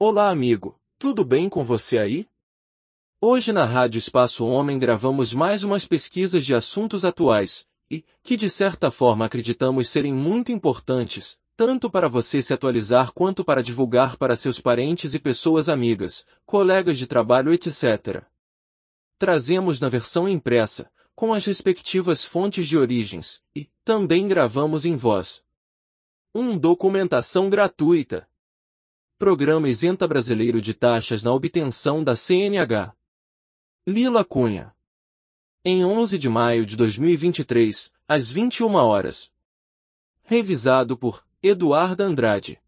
Olá, amigo. Tudo bem com você aí? Hoje na Rádio Espaço Homem gravamos mais umas pesquisas de assuntos atuais, e, que de certa forma acreditamos serem muito importantes, tanto para você se atualizar quanto para divulgar para seus parentes e pessoas amigas, colegas de trabalho, etc. Trazemos na versão impressa, com as respectivas fontes de origens, e também gravamos em voz. 1. Um, documentação gratuita. Programa isenta brasileiro de taxas na obtenção da CNH. Lila Cunha. Em 11 de maio de 2023, às 21 horas. Revisado por Eduardo Andrade.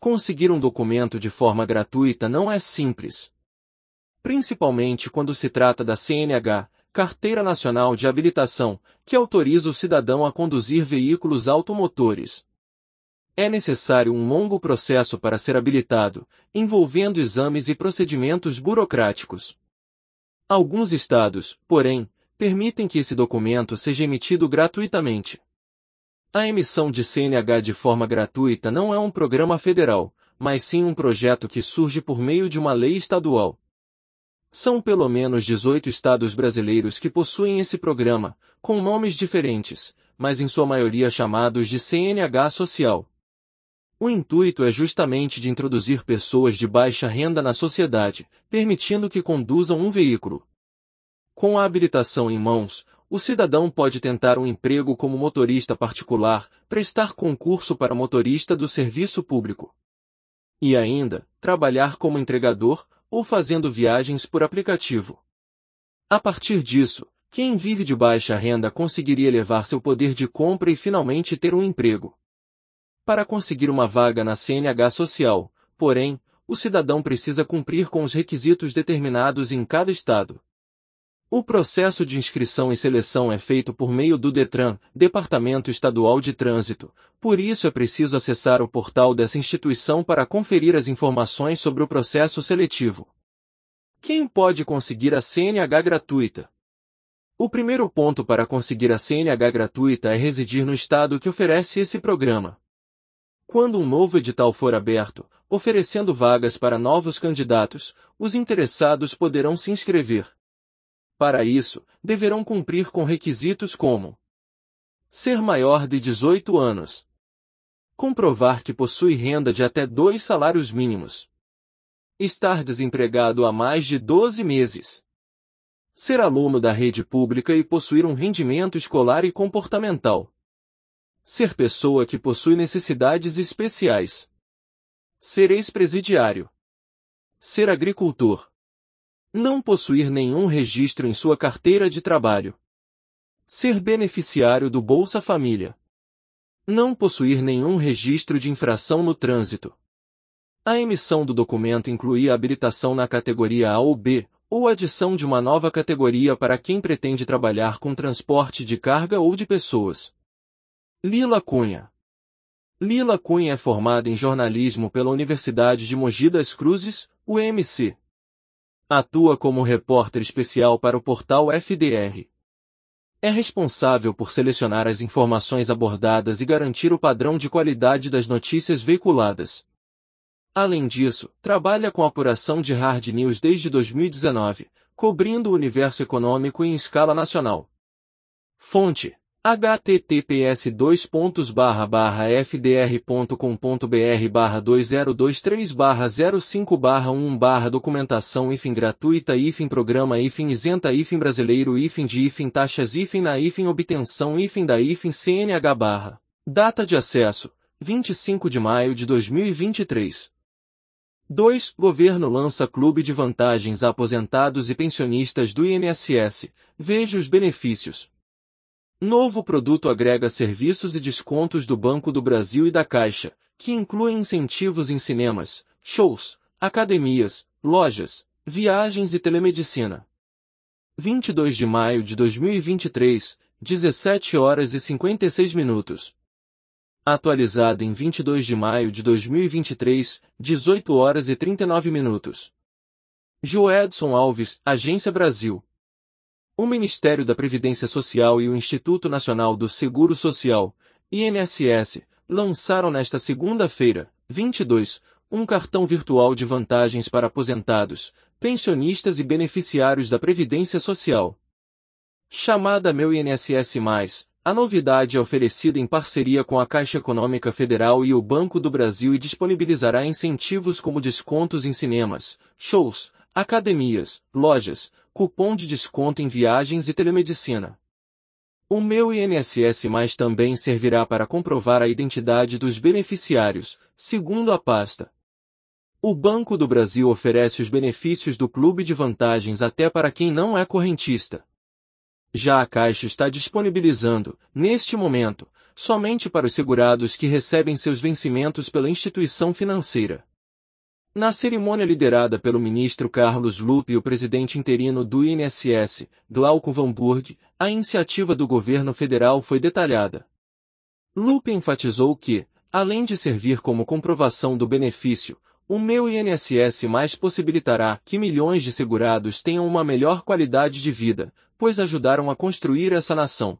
Conseguir um documento de forma gratuita não é simples. Principalmente quando se trata da CNH, Carteira Nacional de Habilitação, que autoriza o cidadão a conduzir veículos automotores. É necessário um longo processo para ser habilitado, envolvendo exames e procedimentos burocráticos. Alguns estados, porém, permitem que esse documento seja emitido gratuitamente. A emissão de CNH de forma gratuita não é um programa federal, mas sim um projeto que surge por meio de uma lei estadual. São pelo menos 18 estados brasileiros que possuem esse programa, com nomes diferentes, mas em sua maioria chamados de CNH Social. O intuito é justamente de introduzir pessoas de baixa renda na sociedade, permitindo que conduzam um veículo. Com a habilitação em mãos, o cidadão pode tentar um emprego como motorista particular, prestar concurso para motorista do serviço público. E ainda, trabalhar como entregador ou fazendo viagens por aplicativo. A partir disso, quem vive de baixa renda conseguiria elevar seu poder de compra e finalmente ter um emprego. Para conseguir uma vaga na CNH social, porém, o cidadão precisa cumprir com os requisitos determinados em cada estado. O processo de inscrição e seleção é feito por meio do DETRAN, Departamento Estadual de Trânsito, por isso é preciso acessar o portal dessa instituição para conferir as informações sobre o processo seletivo. Quem pode conseguir a CNH gratuita? O primeiro ponto para conseguir a CNH gratuita é residir no estado que oferece esse programa. Quando um novo edital for aberto, oferecendo vagas para novos candidatos, os interessados poderão se inscrever. Para isso, deverão cumprir com requisitos como ser maior de 18 anos, comprovar que possui renda de até dois salários mínimos, estar desempregado há mais de 12 meses, ser aluno da rede pública e possuir um rendimento escolar e comportamental. Ser pessoa que possui necessidades especiais. Ser ex-presidiário. Ser agricultor. Não possuir nenhum registro em sua carteira de trabalho. Ser beneficiário do Bolsa Família. Não possuir nenhum registro de infração no trânsito. A emissão do documento inclui a habilitação na categoria A ou B, ou adição de uma nova categoria para quem pretende trabalhar com transporte de carga ou de pessoas. Lila Cunha Lila Cunha é formada em jornalismo pela Universidade de Mogi das Cruzes, UMC. Atua como repórter especial para o portal FDR. É responsável por selecionar as informações abordadas e garantir o padrão de qualidade das notícias veiculadas. Além disso, trabalha com apuração de hard news desde 2019, cobrindo o universo econômico em escala nacional. Fonte https fdr.com.br barra 2023 barra 05 barra 1 barra documentação hífen gratuita hífen programa hífen isenta hífen brasileiro hífen de hífen taxas hífen na hífen obtenção hífen da hífen CNH barra data de acesso 25 de maio de 2023 2. Governo lança clube de vantagens a aposentados e pensionistas do INSS. Veja os benefícios. Novo produto agrega serviços e descontos do Banco do Brasil e da Caixa, que incluem incentivos em cinemas, shows, academias, lojas, viagens e telemedicina. 22 de maio de 2023, 17 horas e 56 minutos. Atualizado em 22 de maio de 2023, 18 horas e 39 minutos. Joedson Alves, Agência Brasil. O Ministério da Previdência Social e o Instituto Nacional do Seguro Social, INSS, lançaram nesta segunda-feira, 22, um cartão virtual de vantagens para aposentados, pensionistas e beneficiários da Previdência Social. Chamada Meu INSS+, a novidade é oferecida em parceria com a Caixa Econômica Federal e o Banco do Brasil e disponibilizará incentivos como descontos em cinemas, shows, academias, lojas, cupom de desconto em viagens e telemedicina. O meu INSS Mais também servirá para comprovar a identidade dos beneficiários, segundo a pasta. O Banco do Brasil oferece os benefícios do Clube de Vantagens até para quem não é correntista. Já a Caixa está disponibilizando, neste momento, somente para os segurados que recebem seus vencimentos pela instituição financeira. Na cerimônia liderada pelo ministro Carlos Lupe e o presidente interino do INSS, Glauco Van a iniciativa do governo federal foi detalhada. Lupe enfatizou que, além de servir como comprovação do benefício, o meu INSS mais possibilitará que milhões de segurados tenham uma melhor qualidade de vida, pois ajudaram a construir essa nação.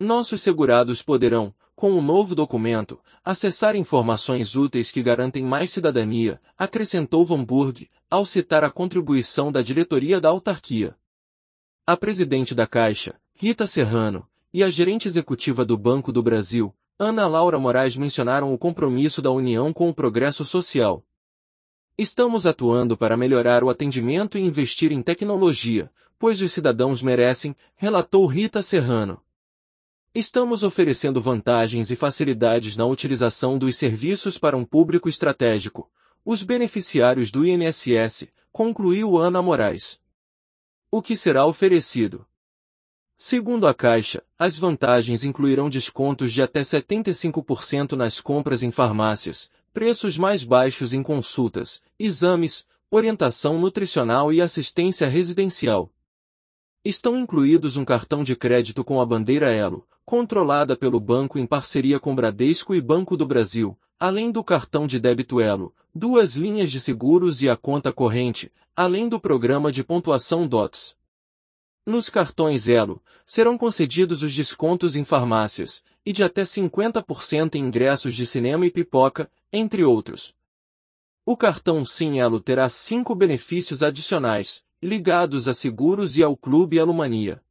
Nossos segurados poderão, com o novo documento, acessar informações úteis que garantem mais cidadania, acrescentou Van Burg, ao citar a contribuição da diretoria da autarquia. A presidente da Caixa, Rita Serrano, e a gerente executiva do Banco do Brasil, Ana Laura Moraes mencionaram o compromisso da União com o progresso social. Estamos atuando para melhorar o atendimento e investir em tecnologia, pois os cidadãos merecem, relatou Rita Serrano. Estamos oferecendo vantagens e facilidades na utilização dos serviços para um público estratégico, os beneficiários do INSS, concluiu Ana Moraes. O que será oferecido? Segundo a Caixa, as vantagens incluirão descontos de até 75% nas compras em farmácias, preços mais baixos em consultas, exames, orientação nutricional e assistência residencial. Estão incluídos um cartão de crédito com a bandeira Elo, controlada pelo banco em parceria com Bradesco e Banco do Brasil, além do cartão de débito Elo, duas linhas de seguros e a conta corrente, além do programa de pontuação DOTS. Nos cartões Elo, serão concedidos os descontos em farmácias, e de até 50% em ingressos de cinema e pipoca, entre outros. O cartão Sim Elo terá cinco benefícios adicionais, ligados a seguros e ao Clube Elomania.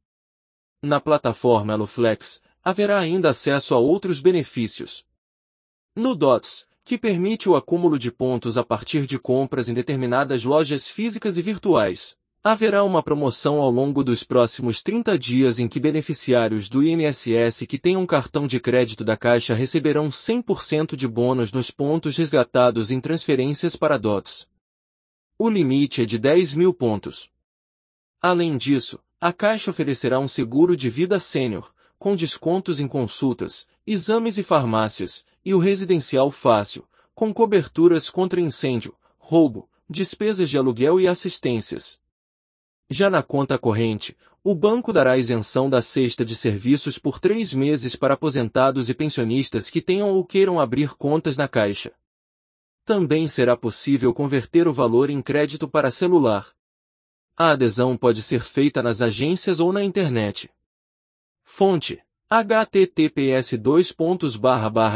Na plataforma EloFlex, haverá ainda acesso a outros benefícios. No DOTS, que permite o acúmulo de pontos a partir de compras em determinadas lojas físicas e virtuais, haverá uma promoção ao longo dos próximos 30 dias em que beneficiários do INSS que tenham um cartão de crédito da Caixa receberão 100% de bônus nos pontos resgatados em transferências para DOTS. O limite é de 10 mil pontos. Além disso, a Caixa oferecerá um seguro de vida sênior, com descontos em consultas, exames e farmácias, e o residencial fácil, com coberturas contra incêndio, roubo, despesas de aluguel e assistências. Já na conta corrente, o banco dará isenção da cesta de serviços por três meses para aposentados e pensionistas que tenham ou queiram abrir contas na Caixa. Também será possível converter o valor em crédito para celular. A adesão pode ser feita nas agências ou na internet. Fonte https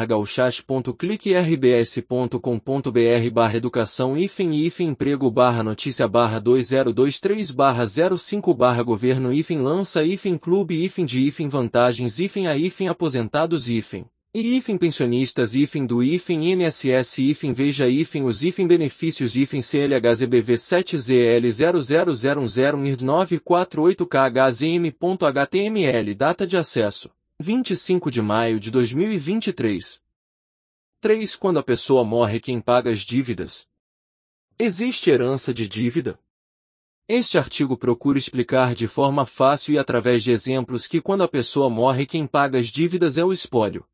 gauchas.clique.rbs.com.br barra educação hífen hífen emprego barra notícia barra 2023 barra 05 barra governo hífen lança hífen clube hífen de hífen vantagens hífen a hífen aposentados hífen e hífen pensionistas hífen do hífen INSS hífen veja hífen os hífen benefícios hífen CLHZBV 7ZL00010 IRD 948KHZM.html data de acesso 25 de maio de 2023 3. Quando a pessoa morre quem paga as dívidas? Existe herança de dívida? Este artigo procura explicar de forma fácil e através de exemplos que quando a pessoa morre quem paga as dívidas é o espólio.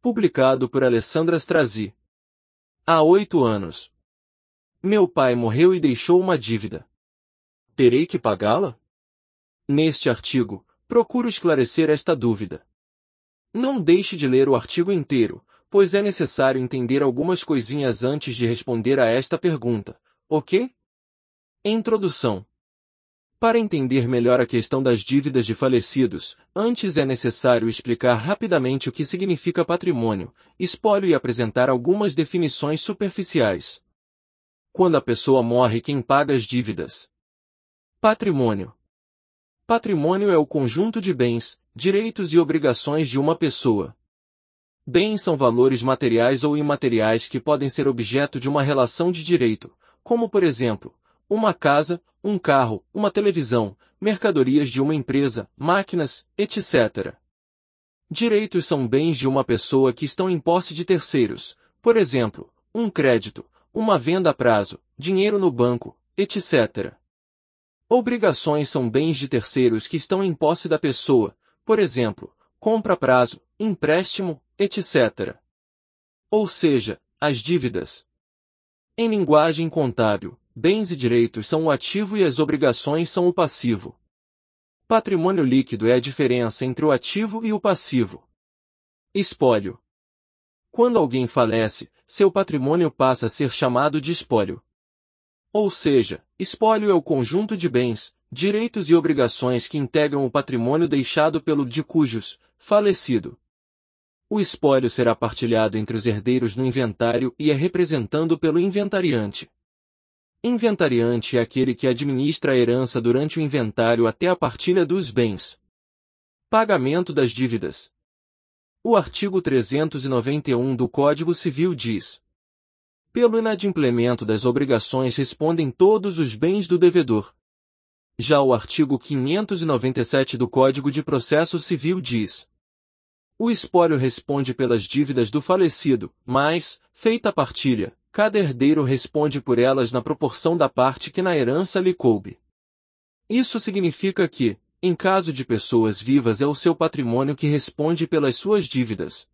Publicado por Alessandra Strazi. Há oito anos. Meu pai morreu e deixou uma dívida. Terei que pagá-la? Neste artigo, procuro esclarecer esta dúvida. Não deixe de ler o artigo inteiro, pois é necessário entender algumas coisinhas antes de responder a esta pergunta, ok? Introdução. Para entender melhor a questão das dívidas de falecidos, antes é necessário explicar rapidamente o que significa patrimônio, espólio e apresentar algumas definições superficiais. Quando a pessoa morre, quem paga as dívidas? Patrimônio. Patrimônio é o conjunto de bens, direitos e obrigações de uma pessoa. Bens são valores materiais ou imateriais que podem ser objeto de uma relação de direito, como por exemplo, uma casa, um carro, uma televisão, mercadorias de uma empresa, máquinas, etc. Direitos são bens de uma pessoa que estão em posse de terceiros, por exemplo, um crédito, uma venda a prazo, dinheiro no banco, etc. Obrigações são bens de terceiros que estão em posse da pessoa, por exemplo, compra a prazo, empréstimo, etc. Ou seja, as dívidas. Em linguagem contábil, Bens e direitos são o ativo e as obrigações são o passivo. Patrimônio líquido é a diferença entre o ativo e o passivo. Espólio. Quando alguém falece, seu patrimônio passa a ser chamado de espólio. Ou seja, espólio é o conjunto de bens, direitos e obrigações que integram o patrimônio deixado pelo de cujos, falecido. O espólio será partilhado entre os herdeiros no inventário e é representado pelo inventariante. Inventariante é aquele que administra a herança durante o inventário até a partilha dos bens. Pagamento das dívidas. O artigo 391 do Código Civil diz: Pelo inadimplemento das obrigações respondem todos os bens do devedor. Já o artigo 597 do Código de Processo Civil diz: O espólio responde pelas dívidas do falecido, mas, feita a partilha, Cada herdeiro responde por elas na proporção da parte que na herança lhe coube. Isso significa que, em caso de pessoas vivas é o seu patrimônio que responde pelas suas dívidas.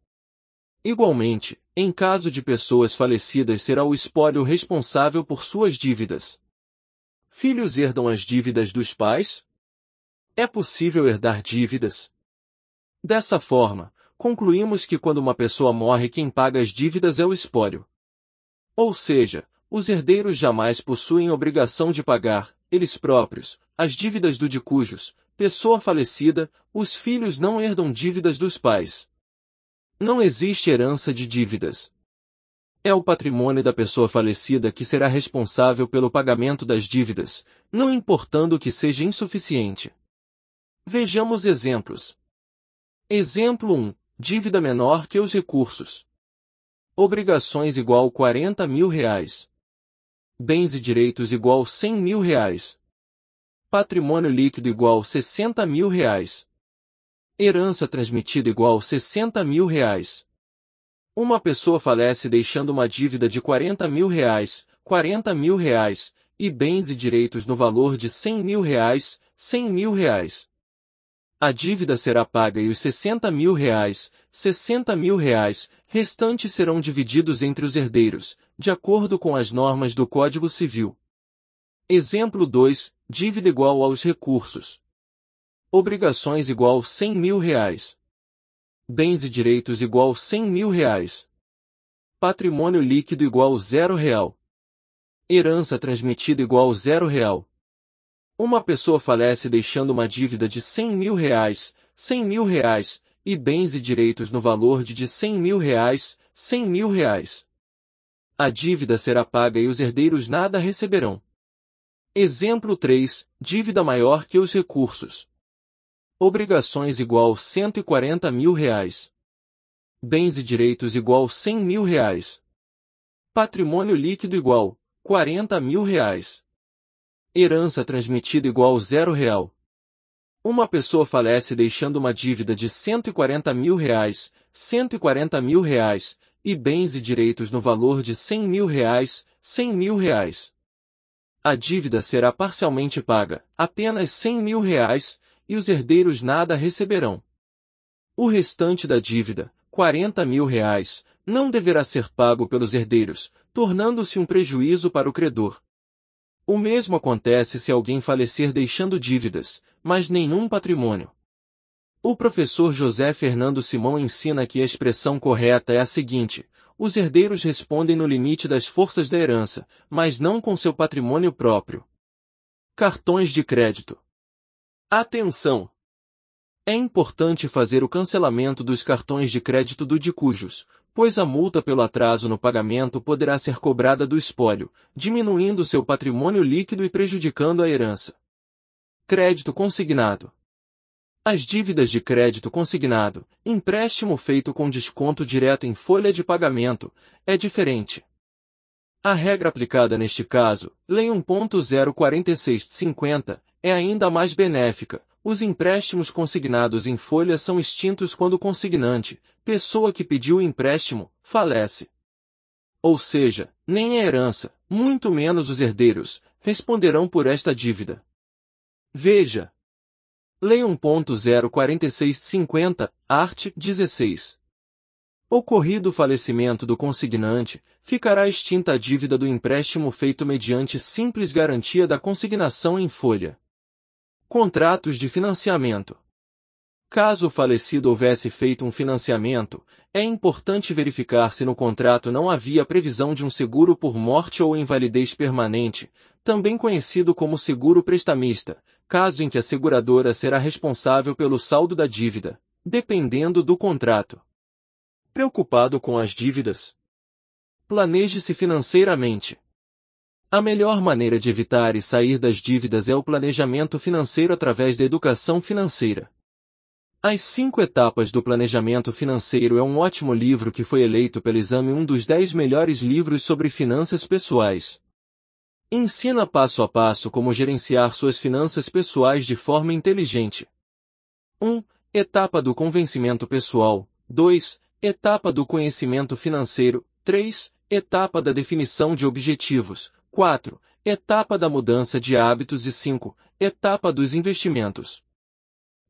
Igualmente, em caso de pessoas falecidas será o espólio responsável por suas dívidas. Filhos herdam as dívidas dos pais? É possível herdar dívidas? Dessa forma, concluímos que quando uma pessoa morre quem paga as dívidas é o espólio. Ou seja, os herdeiros jamais possuem obrigação de pagar, eles próprios, as dívidas do de cujos, pessoa falecida, os filhos não herdam dívidas dos pais. Não existe herança de dívidas. É o patrimônio da pessoa falecida que será responsável pelo pagamento das dívidas, não importando que seja insuficiente. Vejamos exemplos. Exemplo 1. Dívida menor que os recursos. Obrigações igual 40 mil reais. Bens e direitos igual 100 mil reais. Patrimônio líquido igual 60 mil reais. Herança transmitida igual 60 mil reais. Uma pessoa falece deixando uma dívida de 40 mil reais, 40 mil reais, e bens e direitos no valor de 100 mil reais, 100 mil reais. A dívida será paga e os 60 mil reais, 60 mil reais, restantes serão divididos entre os herdeiros, de acordo com as normas do Código Civil. Exemplo 2, dívida igual aos recursos. Obrigações igual 100 mil reais. Bens e direitos igual 100 mil reais. Patrimônio líquido igual zero real. Herança transmitida igual zero real. Uma pessoa falece deixando uma dívida de 100 mil reais, 100 mil reais, e bens e direitos no valor de de 100 mil reais, 100 mil reais. A dívida será paga e os herdeiros nada receberão. Exemplo 3. Dívida maior que os recursos. Obrigações igual 140 mil reais. Bens e direitos igual 100 mil reais. Patrimônio líquido igual 40 mil reais. Herança transmitida igual zero real. Uma pessoa falece deixando uma dívida de 140 mil reais, 140 mil reais, e bens e direitos no valor de 100 mil reais, 100 mil reais. A dívida será parcialmente paga, apenas 100 mil reais, e os herdeiros nada receberão. O restante da dívida, 40 mil reais, não deverá ser pago pelos herdeiros, tornando-se um prejuízo para o credor. O mesmo acontece se alguém falecer deixando dívidas, mas nenhum patrimônio. O professor José Fernando Simão ensina que a expressão correta é a seguinte: os herdeiros respondem no limite das forças da herança, mas não com seu patrimônio próprio. Cartões de crédito. Atenção! É importante fazer o cancelamento dos cartões de crédito do de cujos, pois a multa pelo atraso no pagamento poderá ser cobrada do espólio, diminuindo seu patrimônio líquido e prejudicando a herança. Crédito consignado. As dívidas de crédito consignado, empréstimo feito com desconto direto em folha de pagamento, é diferente. A regra aplicada neste caso, Lei 1.04650, é ainda mais benéfica. Os empréstimos consignados em folha são extintos quando o consignante, pessoa que pediu o empréstimo, falece. Ou seja, nem a herança, muito menos os herdeiros, responderão por esta dívida. Veja, Lei 1.04650, art. 16. Ocorrido o falecimento do consignante, ficará extinta a dívida do empréstimo feito mediante simples garantia da consignação em folha. Contratos de financiamento. Caso o falecido houvesse feito um financiamento, é importante verificar se no contrato não havia previsão de um seguro por morte ou invalidez permanente, também conhecido como seguro prestamista, caso em que a seguradora será responsável pelo saldo da dívida, dependendo do contrato. Preocupado com as dívidas? Planeje-se financeiramente. A melhor maneira de evitar e sair das dívidas é o planejamento financeiro através da educação financeira. As cinco etapas do planejamento financeiro é um ótimo livro que foi eleito pelo exame um dos dez melhores livros sobre finanças pessoais. Ensina passo a passo como gerenciar suas finanças pessoais de forma inteligente. 1. Etapa do convencimento pessoal. 2. Etapa do conhecimento financeiro. 3. Etapa da definição de objetivos. 4. Etapa da mudança de hábitos e 5. Etapa dos investimentos.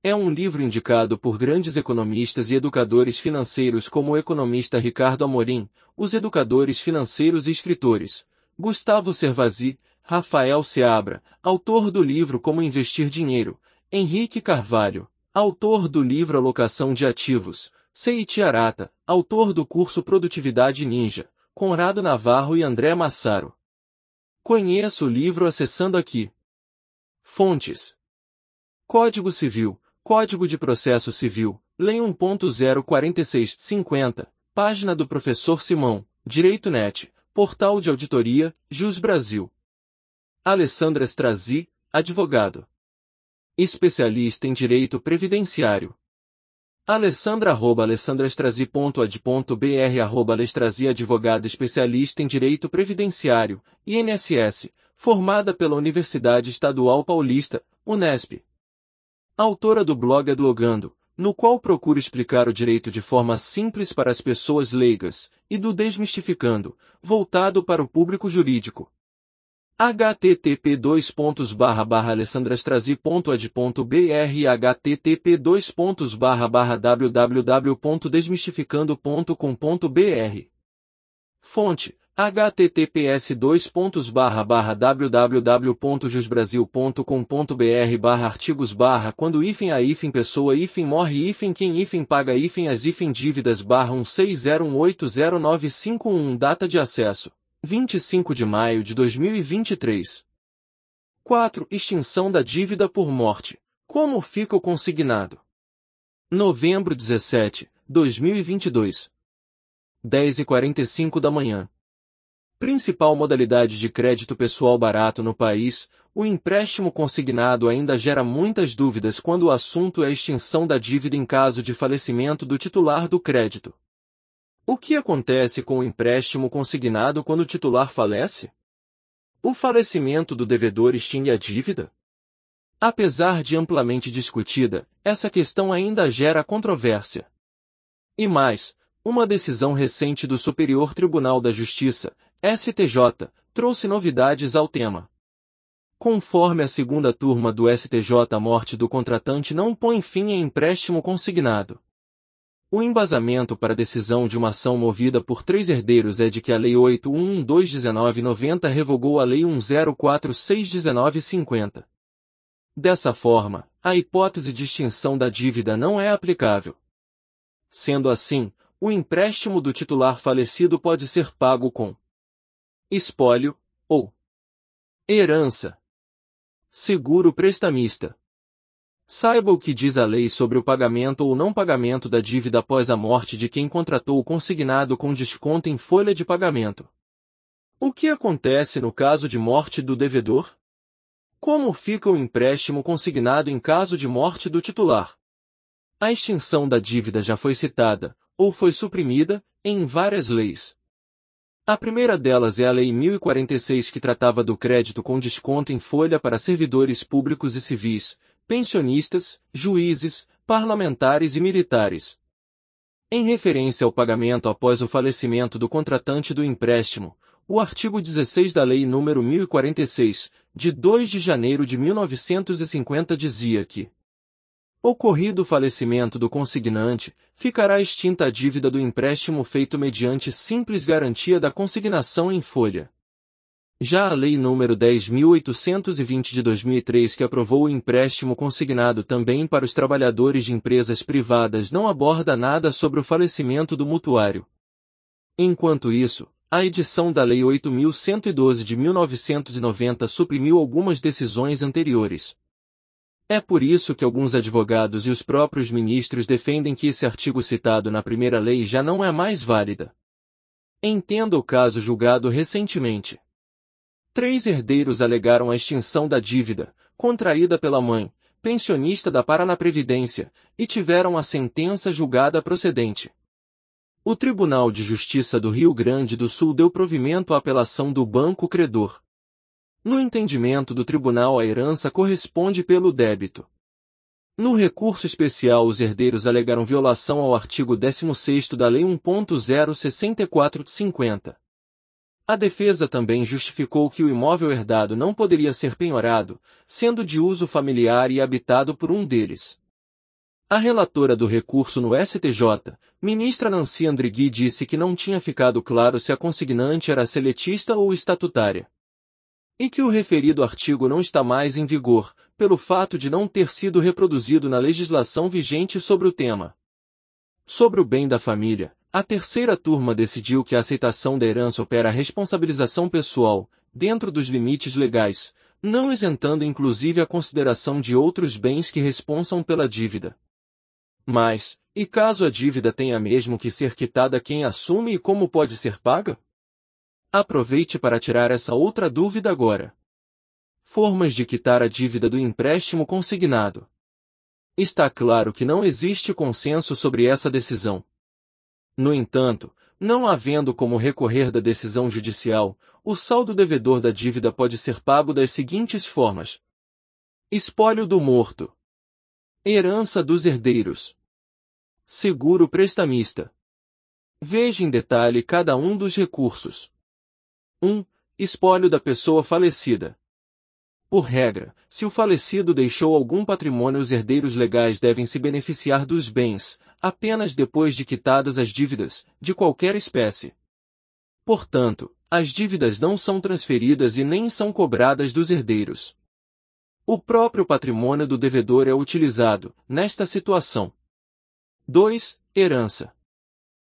É um livro indicado por grandes economistas e educadores financeiros como o economista Ricardo Amorim, os educadores financeiros e escritores, Gustavo Servazzi, Rafael Seabra, autor do livro Como Investir Dinheiro, Henrique Carvalho, autor do livro Alocação de Ativos, Seiichi Arata, autor do curso Produtividade Ninja, Conrado Navarro e André Massaro. Conheça o livro acessando aqui. Fontes. Código Civil, Código de Processo Civil, Lei 1.04650, página do professor Simão, Direito Net, Portal de Auditoria, Jus Brasil. Alessandra Strazi, advogado. Especialista em Direito Previdenciário. Alessandra arroba alessandrastrazi.ad.br arroba Alestrazi advogada especialista em Direito Previdenciário, INSS, formada pela Universidade Estadual Paulista, Unesp. Autora do blog Adlogando, no qual procura explicar o direito de forma simples para as pessoas leigas, e do Desmistificando, voltado para o público jurídico. Http alessandrastrazi.ad.br http www.desmistificando.com.br Fonte https www.jusbrasil.com.br barra artigos barra quando hífen a hífen pessoa hífen morre hífen quem hífen paga hífen as hífen dívidas barra 1601809511 data de acesso 25 de maio de 2023 4. Extinção da dívida por morte. Como fica o consignado? Novembro 17, 2022 10 e 45 da manhã Principal modalidade de crédito pessoal barato no país, o empréstimo consignado ainda gera muitas dúvidas quando o assunto é a extinção da dívida em caso de falecimento do titular do crédito. O que acontece com o empréstimo consignado quando o titular falece? O falecimento do devedor extingue a dívida? Apesar de amplamente discutida, essa questão ainda gera controvérsia. E mais, uma decisão recente do Superior Tribunal da Justiça, STJ, trouxe novidades ao tema. Conforme a segunda turma do STJ a morte do contratante não põe fim em empréstimo consignado. O embasamento para a decisão de uma ação movida por três herdeiros é de que a Lei 8.112.1990 revogou a Lei 1.046.1950. Dessa forma, a hipótese de extinção da dívida não é aplicável. Sendo assim, o empréstimo do titular falecido pode ser pago com espólio, ou herança. Seguro prestamista. Saiba o que diz a lei sobre o pagamento ou não pagamento da dívida após a morte de quem contratou o consignado com desconto em folha de pagamento. O que acontece no caso de morte do devedor? Como fica o empréstimo consignado em caso de morte do titular? A extinção da dívida já foi citada, ou foi suprimida, em várias leis. A primeira delas é a Lei 1046 que tratava do crédito com desconto em folha para servidores públicos e civis, pensionistas, juízes, parlamentares e militares. Em referência ao pagamento após o falecimento do contratante do empréstimo, o artigo 16 da Lei nº 1046, de 2 de janeiro de 1950 dizia que Ocorrido o falecimento do consignante, ficará extinta a dívida do empréstimo feito mediante simples garantia da consignação em folha. Já a Lei nº 10.820 de 2003 que aprovou o empréstimo consignado também para os trabalhadores de empresas privadas não aborda nada sobre o falecimento do mutuário. Enquanto isso, a edição da Lei 8.112 de 1990 suprimiu algumas decisões anteriores. É por isso que alguns advogados e os próprios ministros defendem que esse artigo citado na primeira lei já não é mais válida. Entenda o caso julgado recentemente. Três herdeiros alegaram a extinção da dívida, contraída pela mãe, pensionista da Paraná Previdência, e tiveram a sentença julgada procedente. O Tribunal de Justiça do Rio Grande do Sul deu provimento à apelação do banco credor. No entendimento do tribunal a herança corresponde pelo débito. No recurso especial os herdeiros alegaram violação ao artigo 16 da Lei 1.064-50. A defesa também justificou que o imóvel herdado não poderia ser penhorado, sendo de uso familiar e habitado por um deles. A relatora do recurso no STJ, ministra Nancy Andrighi disse que não tinha ficado claro se a consignante era seletista ou estatutária e que o referido artigo não está mais em vigor, pelo fato de não ter sido reproduzido na legislação vigente sobre o tema. Sobre o bem da família, a terceira turma decidiu que a aceitação da herança opera a responsabilização pessoal, dentro dos limites legais, não isentando inclusive a consideração de outros bens que responsam pela dívida. Mas, e caso a dívida tenha mesmo que ser quitada quem assume e como pode ser paga? Aproveite para tirar essa outra dúvida agora. Formas de quitar a dívida do empréstimo consignado. Está claro que não existe consenso sobre essa decisão. No entanto, não havendo como recorrer da decisão judicial, o saldo devedor da dívida pode ser pago das seguintes formas: espólio do morto, herança dos herdeiros, seguro prestamista. Veja em detalhe cada um dos recursos. 1. Espólio da pessoa falecida. Por regra, se o falecido deixou algum patrimônio os herdeiros legais devem se beneficiar dos bens, apenas depois de quitadas as dívidas, de qualquer espécie. Portanto, as dívidas não são transferidas e nem são cobradas dos herdeiros. O próprio patrimônio do devedor é utilizado, nesta situação. 2. Herança.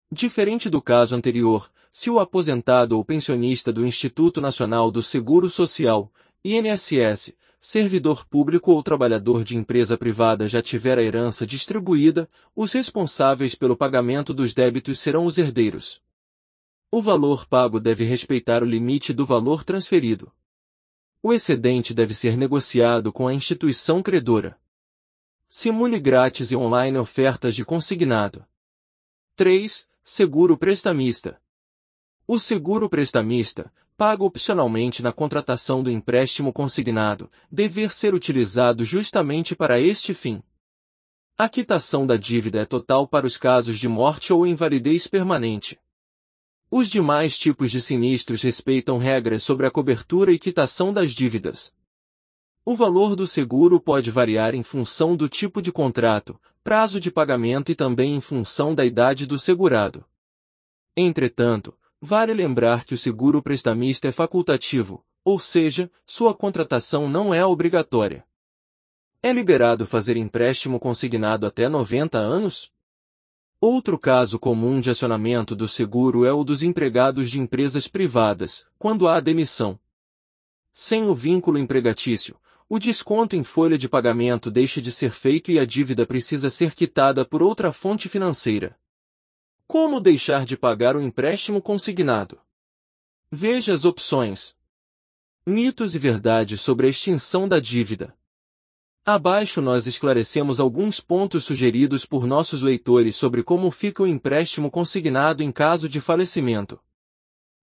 Diferente do caso anterior, se o aposentado ou pensionista do Instituto Nacional do Seguro Social, INSS, servidor público ou trabalhador de empresa privada já tiver a herança distribuída, os responsáveis pelo pagamento dos débitos serão os herdeiros. O valor pago deve respeitar o limite do valor transferido. O excedente deve ser negociado com a instituição credora. Simule grátis e online ofertas de consignado. 3. Seguro prestamista. O seguro prestamista, pago opcionalmente na contratação do empréstimo consignado, dever ser utilizado justamente para este fim. A quitação da dívida é total para os casos de morte ou invalidez permanente. Os demais tipos de sinistros respeitam regras sobre a cobertura e quitação das dívidas. O valor do seguro pode variar em função do tipo de contrato, prazo de pagamento e também em função da idade do segurado. Entretanto, Vale lembrar que o seguro prestamista é facultativo, ou seja, sua contratação não é obrigatória. É liberado fazer empréstimo consignado até 90 anos? Outro caso comum de acionamento do seguro é o dos empregados de empresas privadas, quando há demissão. Sem o vínculo empregatício, o desconto em folha de pagamento deixa de ser feito e a dívida precisa ser quitada por outra fonte financeira. Como deixar de pagar o empréstimo consignado? Veja as opções. Mitos e verdades sobre a extinção da dívida. Abaixo nós esclarecemos alguns pontos sugeridos por nossos leitores sobre como fica o empréstimo consignado em caso de falecimento.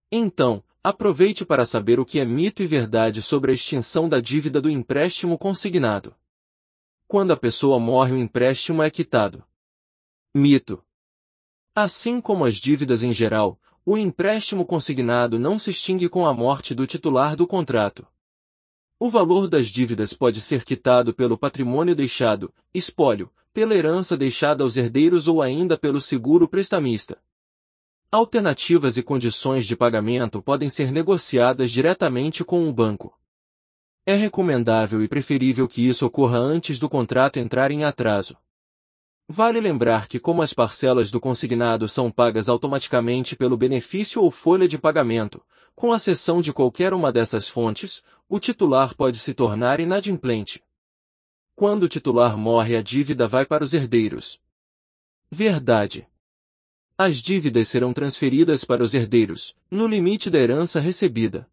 Então, aproveite para saber o que é mito e verdade sobre a extinção da dívida do empréstimo consignado. Quando a pessoa morre, o empréstimo é quitado. Mito. Assim como as dívidas em geral, o empréstimo consignado não se extingue com a morte do titular do contrato. O valor das dívidas pode ser quitado pelo patrimônio deixado, espólio, pela herança deixada aos herdeiros ou ainda pelo seguro prestamista. Alternativas e condições de pagamento podem ser negociadas diretamente com o banco. É recomendável e preferível que isso ocorra antes do contrato entrar em atraso. Vale lembrar que como as parcelas do consignado são pagas automaticamente pelo benefício ou folha de pagamento, com a cessão de qualquer uma dessas fontes, o titular pode se tornar inadimplente. Quando o titular morre, a dívida vai para os herdeiros. Verdade. As dívidas serão transferidas para os herdeiros, no limite da herança recebida.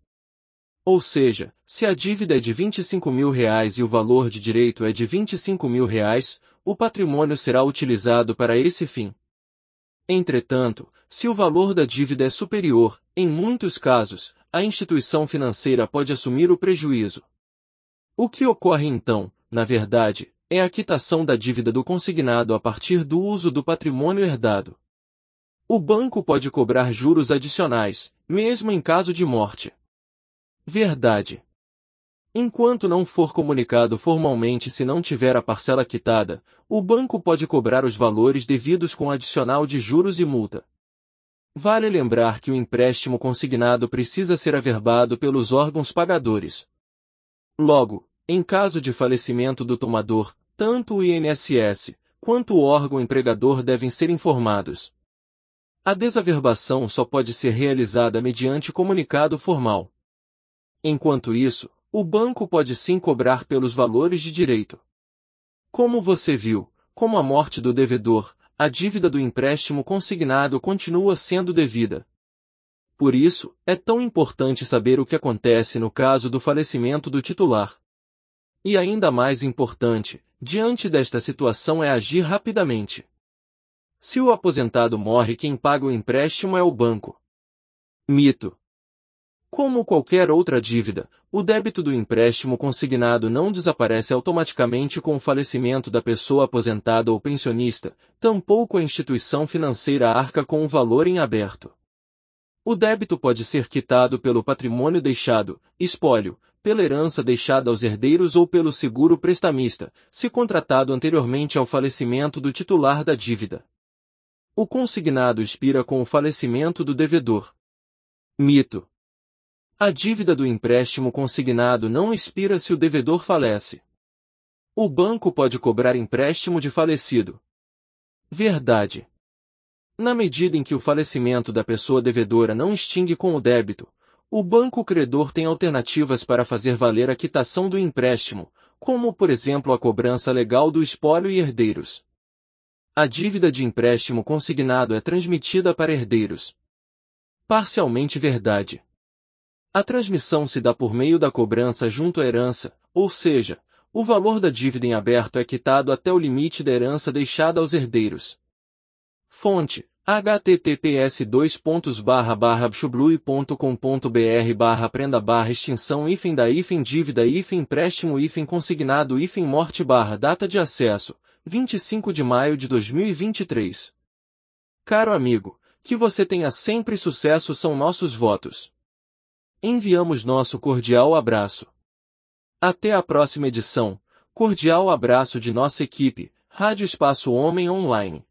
Ou seja, se a dívida é de 25 mil reais e o valor de direito é de 25 mil reais, o patrimônio será utilizado para esse fim. Entretanto, se o valor da dívida é superior, em muitos casos, a instituição financeira pode assumir o prejuízo. O que ocorre então, na verdade, é a quitação da dívida do consignado a partir do uso do patrimônio herdado. O banco pode cobrar juros adicionais, mesmo em caso de morte. Verdade. Enquanto não for comunicado formalmente se não tiver a parcela quitada, o banco pode cobrar os valores devidos com adicional de juros e multa. Vale lembrar que o empréstimo consignado precisa ser averbado pelos órgãos pagadores. Logo, em caso de falecimento do tomador, tanto o INSS quanto o órgão empregador devem ser informados. A desaverbação só pode ser realizada mediante comunicado formal. Enquanto isso, o banco pode sim cobrar pelos valores de direito. Como você viu, como a morte do devedor, a dívida do empréstimo consignado continua sendo devida. Por isso, é tão importante saber o que acontece no caso do falecimento do titular. E ainda mais importante, diante desta situação é agir rapidamente. Se o aposentado morre, quem paga o empréstimo é o banco. Mito. Como qualquer outra dívida, o débito do empréstimo consignado não desaparece automaticamente com o falecimento da pessoa aposentada ou pensionista, tampouco a instituição financeira arca com o valor em aberto. O débito pode ser quitado pelo patrimônio deixado, espólio, pela herança deixada aos herdeiros ou pelo seguro prestamista, se contratado anteriormente ao falecimento do titular da dívida. O consignado expira com o falecimento do devedor. Mito. A dívida do empréstimo consignado não expira se o devedor falece. O banco pode cobrar empréstimo de falecido. Verdade. Na medida em que o falecimento da pessoa devedora não extingue com o débito, o banco credor tem alternativas para fazer valer a quitação do empréstimo, como por exemplo a cobrança legal do espólio e herdeiros. A dívida de empréstimo consignado é transmitida para herdeiros. Parcialmente verdade. A transmissão se dá por meio da cobrança junto à herança, ou seja, o valor da dívida em aberto é quitado até o limite da herança deixada aos herdeiros. Fonte https bchublui.com.br barra prenda barra extinção hífen da hífen dívida hífen empréstimo hífen consignado hífen morte barra data de acesso 25 de maio de 2023 Caro amigo, que você tenha sempre sucesso são nossos votos. Enviamos nosso cordial abraço. Até a próxima edição. Cordial abraço de nossa equipe, Rádio Espaço Homem Online.